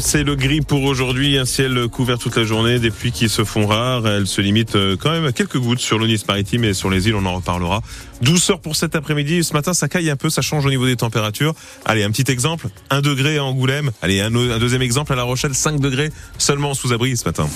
c'est le gris pour aujourd'hui. Un ciel couvert toute la journée, des pluies qui se font rares. Elles se limitent euh, quand même à quelques gouttes sur le Nice maritime et sur les îles, on en reparlera. Douceur pour cet après-midi. Ce matin, ça caille un peu, ça change au niveau des températures. Allez, un petit exemple. 1 degré à Angoulême. Allez, un, un deuxième exemple à La Rochelle, 5 degrés seulement sous abri ce matin.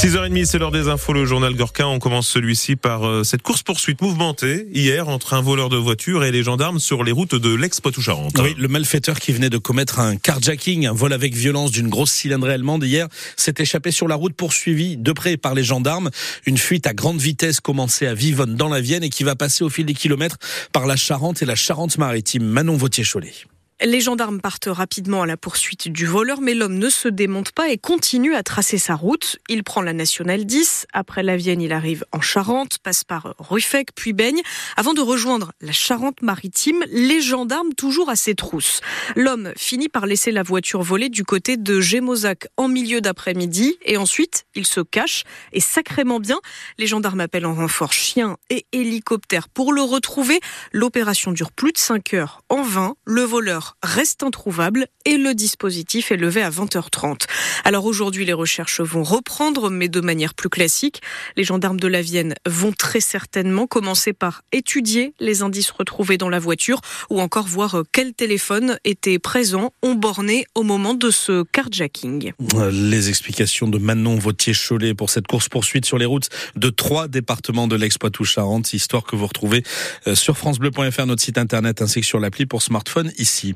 6h30, c'est l'heure des infos, le journal Gorka. On commence celui-ci par euh, cette course-poursuite mouvementée hier entre un voleur de voiture et les gendarmes sur les routes de l'ex-Poitou-Charentes. Le malfaiteur qui venait de commettre un carjacking, un vol avec violence d'une grosse cylindrée allemande hier, s'est échappé sur la route poursuivi de près par les gendarmes. Une fuite à grande vitesse commençait à Vivonne dans la Vienne et qui va passer au fil des kilomètres par la Charente et la Charente-Maritime. Manon Vautier-Cholet. Les gendarmes partent rapidement à la poursuite du voleur, mais l'homme ne se démonte pas et continue à tracer sa route. Il prend la nationale 10. Après la Vienne, il arrive en Charente, passe par Ruffec, puis baigne, avant de rejoindre la Charente-Maritime. Les gendarmes toujours à ses trousses. L'homme finit par laisser la voiture voler du côté de Gémozac en milieu d'après-midi et ensuite il se cache et sacrément bien. Les gendarmes appellent en renfort chien et hélicoptère pour le retrouver. L'opération dure plus de 5 heures. En vain, le voleur reste introuvable et le dispositif est levé à 20h30. Alors aujourd'hui, les recherches vont reprendre, mais de manière plus classique. Les gendarmes de la Vienne vont très certainement commencer par étudier les indices retrouvés dans la voiture ou encore voir quel téléphone était présent, ont borné au moment de ce carjacking. Les explications de Manon Vautier-Cholet pour cette course-poursuite sur les routes de trois départements de l'Ex-Poitou-Charentes, histoire que vous retrouvez euh, sur francebleu.fr, notre site internet, ainsi que sur l'appli pour smartphone ici.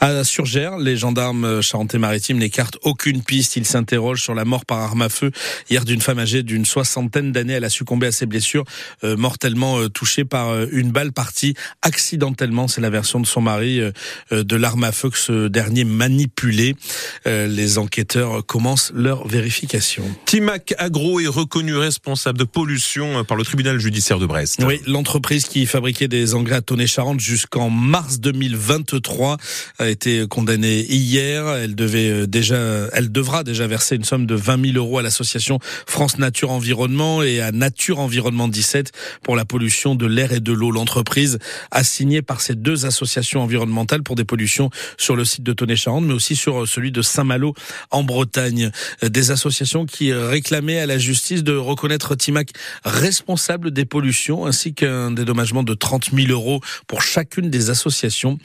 À Surgère, les gendarmes charentais-maritimes n'écartent aucune piste. Ils s'interrogent sur la mort par arme à feu hier d'une femme âgée d'une soixantaine d'années. Elle a succombé à ses blessures, euh, mortellement euh, touchée par euh, une balle partie accidentellement. C'est la version de son mari de l'arme à feu que ce dernier manipulait. les enquêteurs commencent leur vérification. Timac Agro est reconnu responsable de pollution par le tribunal judiciaire de Brest. Oui, l'entreprise qui fabriquait des engrais à Tonnet-Charente jusqu'en mars 2023 a été condamnée hier. Elle devait euh, déjà, elle devra déjà verser une somme de 20 000 euros à l'association France Nature Environnement et à Nature Environnement 17 pour la pollution de l'air et de l'eau. L'entreprise a signé par ces deux associations environnementales pour des pollutions sur le site de Tonnet-Charente, mais aussi sur celui de Saint-Malo en Bretagne. Des associations qui réclamaient à la justice de reconnaître Timac responsable des pollutions ainsi qu'un dédommagement de 30 000 euros pour chacune des associations.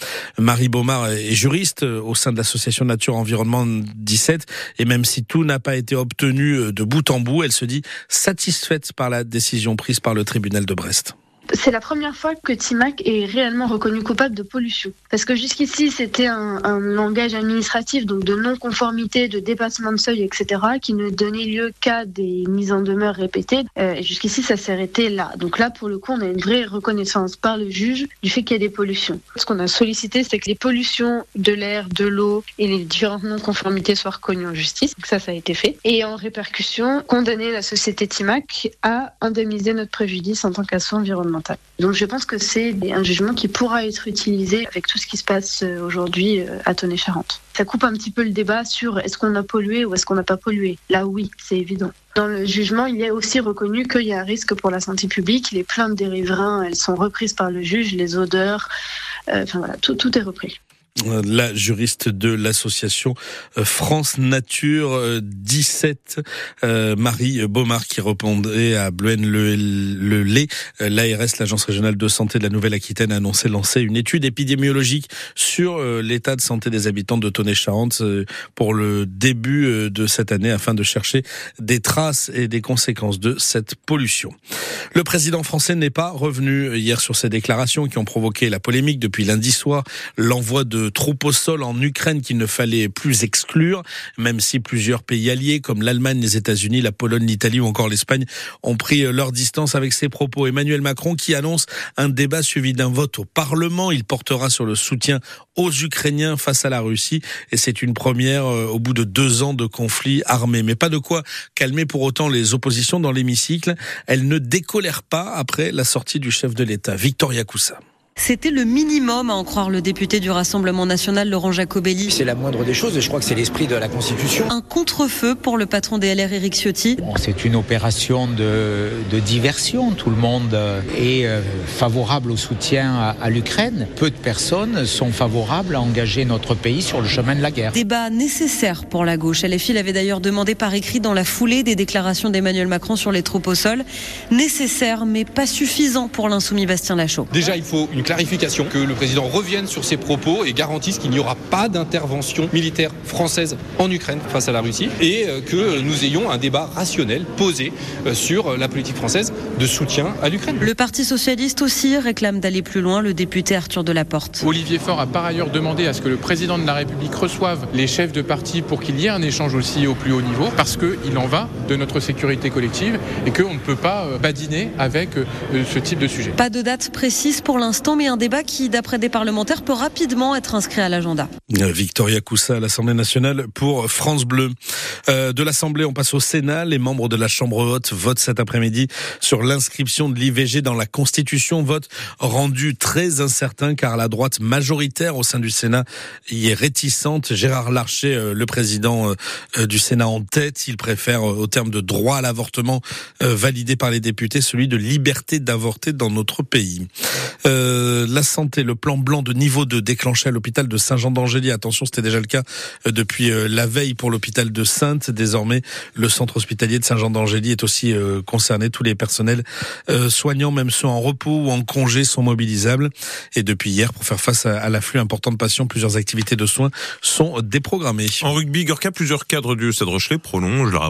Baumard est juriste au sein de l'association Nature Environnement 17 et même si tout n'a pas été obtenu de bout en bout, elle se dit satisfaite par la décision prise par le tribunal de Brest c'est la première fois que Timac est réellement reconnu coupable de pollution. Parce que jusqu'ici, c'était un, langage administratif, donc de non-conformité, de dépassement de seuil, etc., qui ne donnait lieu qu'à des mises en demeure répétées. Euh, et jusqu'ici, ça s'est arrêté là. Donc là, pour le coup, on a une vraie reconnaissance par le juge du fait qu'il y a des pollutions. Ce qu'on a sollicité, c'est que les pollutions de l'air, de l'eau et les différentes non-conformités soient reconnues en justice. Donc ça, ça a été fait. Et en répercussion, condamner la société Timac à indemniser notre préjudice en tant qu'assaut environnemental. Donc je pense que c'est un jugement qui pourra être utilisé avec tout ce qui se passe euh, aujourd'hui euh, à Tonnet-Charente. Ça coupe un petit peu le débat sur est-ce qu'on a pollué ou est-ce qu'on n'a pas pollué. Là oui, c'est évident. Dans le jugement, il est aussi reconnu qu'il y a un risque pour la santé publique. Les plaintes des riverains, elles sont reprises par le juge, les odeurs, euh, enfin voilà, tout, tout est repris la juriste de l'association euh, France Nature 17, euh, euh, Marie Baumard, qui répondait à Bluen le, le lait. L'ARS, l'Agence régionale de santé de la Nouvelle-Aquitaine, a annoncé lancer une étude épidémiologique sur l'état de santé des habitants de Tonnet-Charente pour le début de cette année afin de chercher des traces et des conséquences de cette pollution. Le président français n'est pas revenu hier sur ces déclarations qui ont provoqué la polémique depuis lundi soir. L'envoi de troupes au sol en Ukraine qu'il ne fallait plus exclure, même si plusieurs pays alliés comme l'Allemagne, les États-Unis, la Pologne, l'Italie ou encore l'Espagne ont pris euh, leur distance avec ces propos. Emmanuel Macron qui annonce un débat suivi d'un vote au Parlement. Il portera sur le soutien aux Ukrainiens face à la Russie et c'est une première euh, au bout de deux ans de conflit armé. Mais pas de quoi calmer pour autant les oppositions dans l'hémicycle. Elles ne décolèrent pas après la sortie du chef de l'État, Victoria Coussa. C'était le minimum à en croire le député du Rassemblement national Laurent Jacobelli. C'est la moindre des choses et je crois que c'est l'esprit de la Constitution. Un contre-feu pour le patron des LR Éric Ciotti. C'est une opération de, de, diversion. Tout le monde est euh, favorable au soutien à, à l'Ukraine. Peu de personnes sont favorables à engager notre pays sur le chemin de la guerre. Débat nécessaire pour la gauche. LFI l'avait d'ailleurs demandé par écrit dans la foulée des déclarations d'Emmanuel Macron sur les troupes au sol. Nécessaire mais pas suffisant pour l'insoumis Bastien Lachaud. Déjà, il faut une clarification, que le président revienne sur ses propos et garantisse qu'il n'y aura pas d'intervention militaire française en Ukraine face à la Russie et que nous ayons un débat rationnel posé sur la politique française de soutien à l'Ukraine. Le Parti socialiste aussi réclame d'aller plus loin, le député Arthur Delaporte. Olivier Faure a par ailleurs demandé à ce que le président de la République reçoive les chefs de parti pour qu'il y ait un échange aussi au plus haut niveau parce qu'il en va de notre sécurité collective et qu'on ne peut pas badiner avec ce type de sujet. Pas de date précise pour l'instant, mais un débat qui, d'après des parlementaires, peut rapidement être inscrit à l'agenda. Victoria Coussa à l'Assemblée nationale pour France Bleu. Euh, de l'Assemblée, on passe au Sénat. Les membres de la Chambre haute votent cet après-midi sur l'inscription de l'IVG dans la Constitution. Vote rendu très incertain car la droite majoritaire au sein du Sénat y est réticente. Gérard Larcher, euh, le président euh, du Sénat en tête, il préfère, au terme de droit à l'avortement validé par les députés, celui de liberté d'avorter dans notre pays. La santé, le plan blanc de niveau 2 déclenché à l'hôpital de Saint-Jean-d'Angély. Attention, c'était déjà le cas depuis la veille pour l'hôpital de Sainte. Désormais, le centre hospitalier de Saint-Jean-d'Angély est aussi euh, concerné. Tous les personnels euh, soignants, même ceux en repos ou en congé, sont mobilisables. Et depuis hier, pour faire face à, à l'afflux important de patients, plusieurs activités de soins sont déprogrammées. En rugby, Gorka, plusieurs cadres du Stade Rochelet prolongent leur aventure